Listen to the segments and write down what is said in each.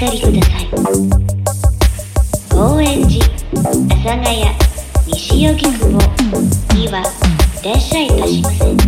かりください。高円寺阿佐ヶ谷西荻窪にはい車いいたしません。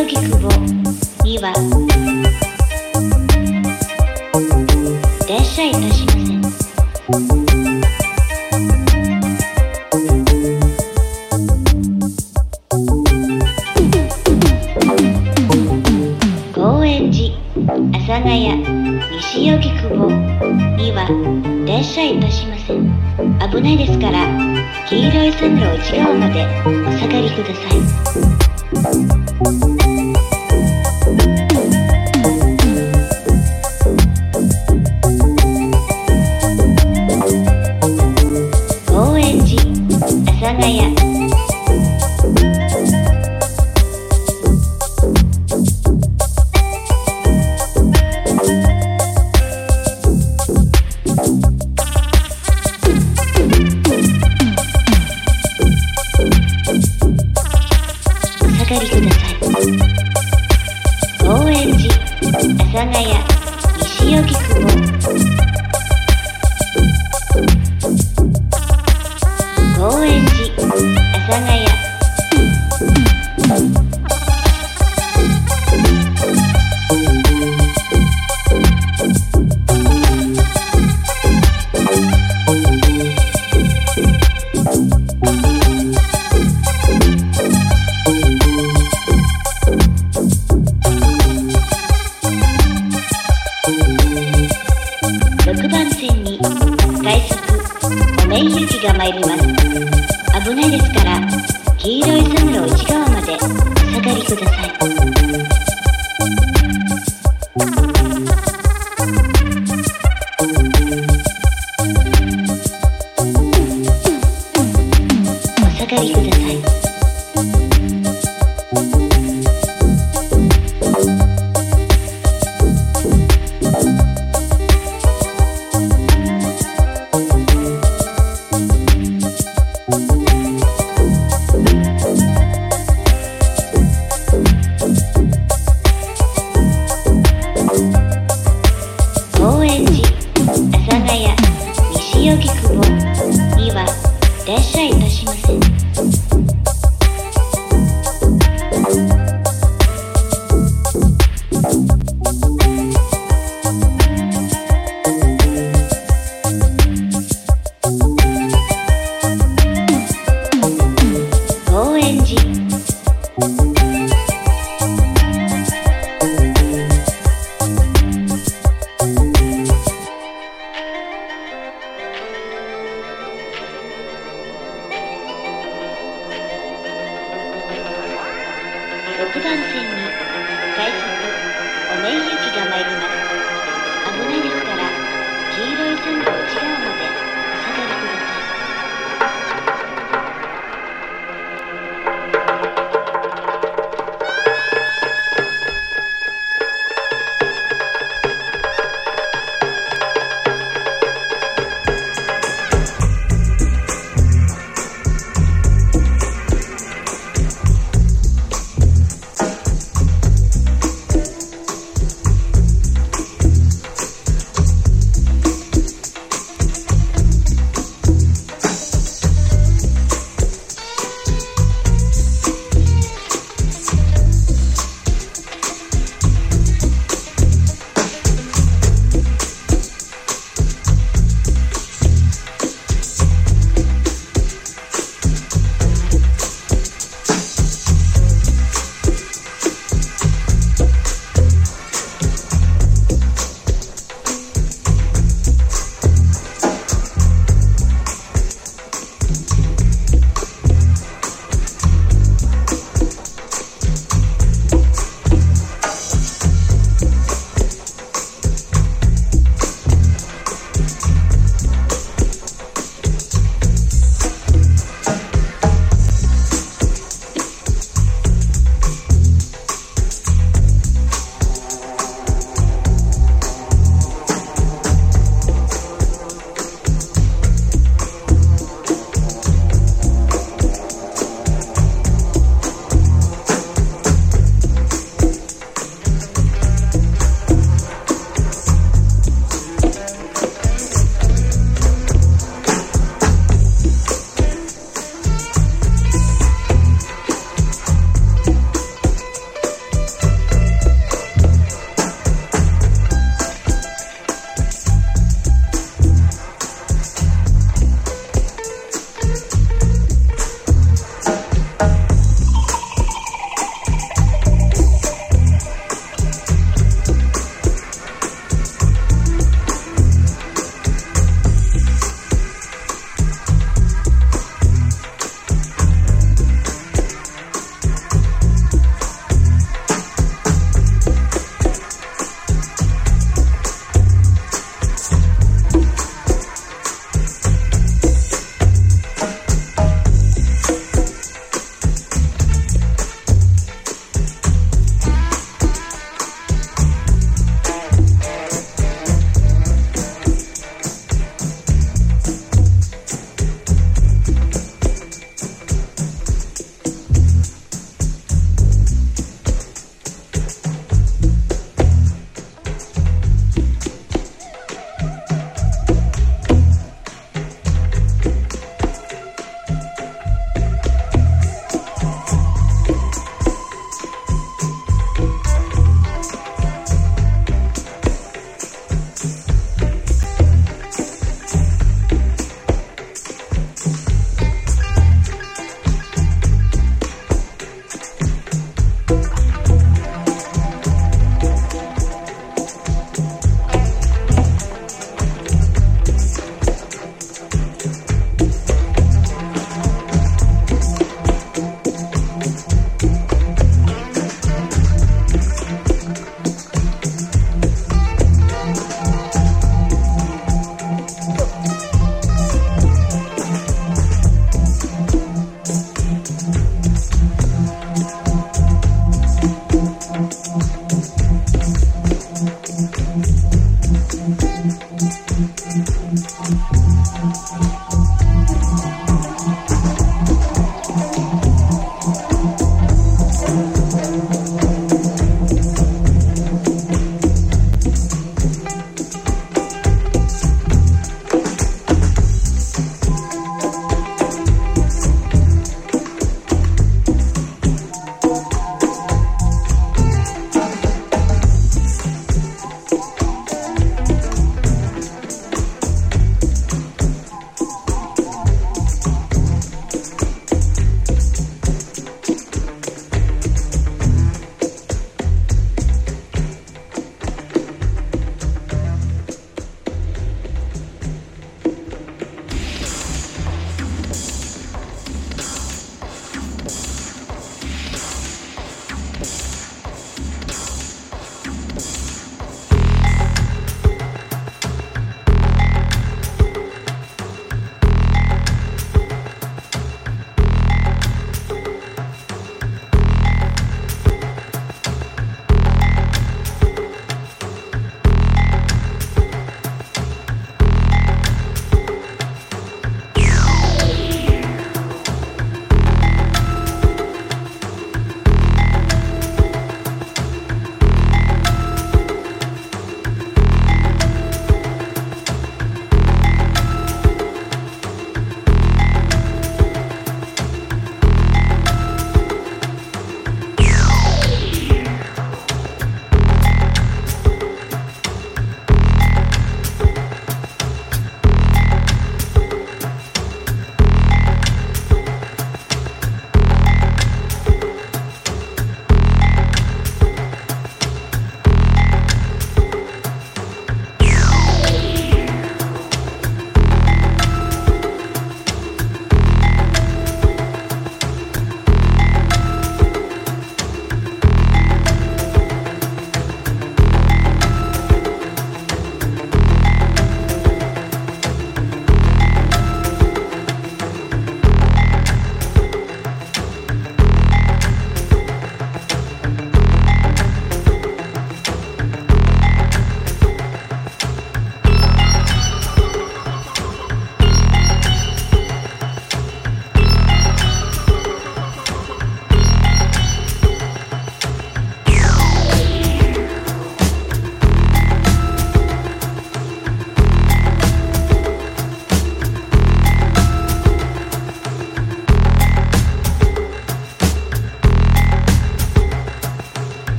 オギには車いたしません。高円寺阿佐ヶ谷西荻窪には車いたしません。危ないですから黄色い線路内側までお下がりください。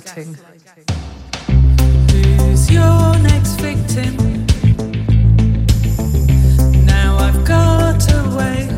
Gaslighting. Who's your next victim? Now I've got away.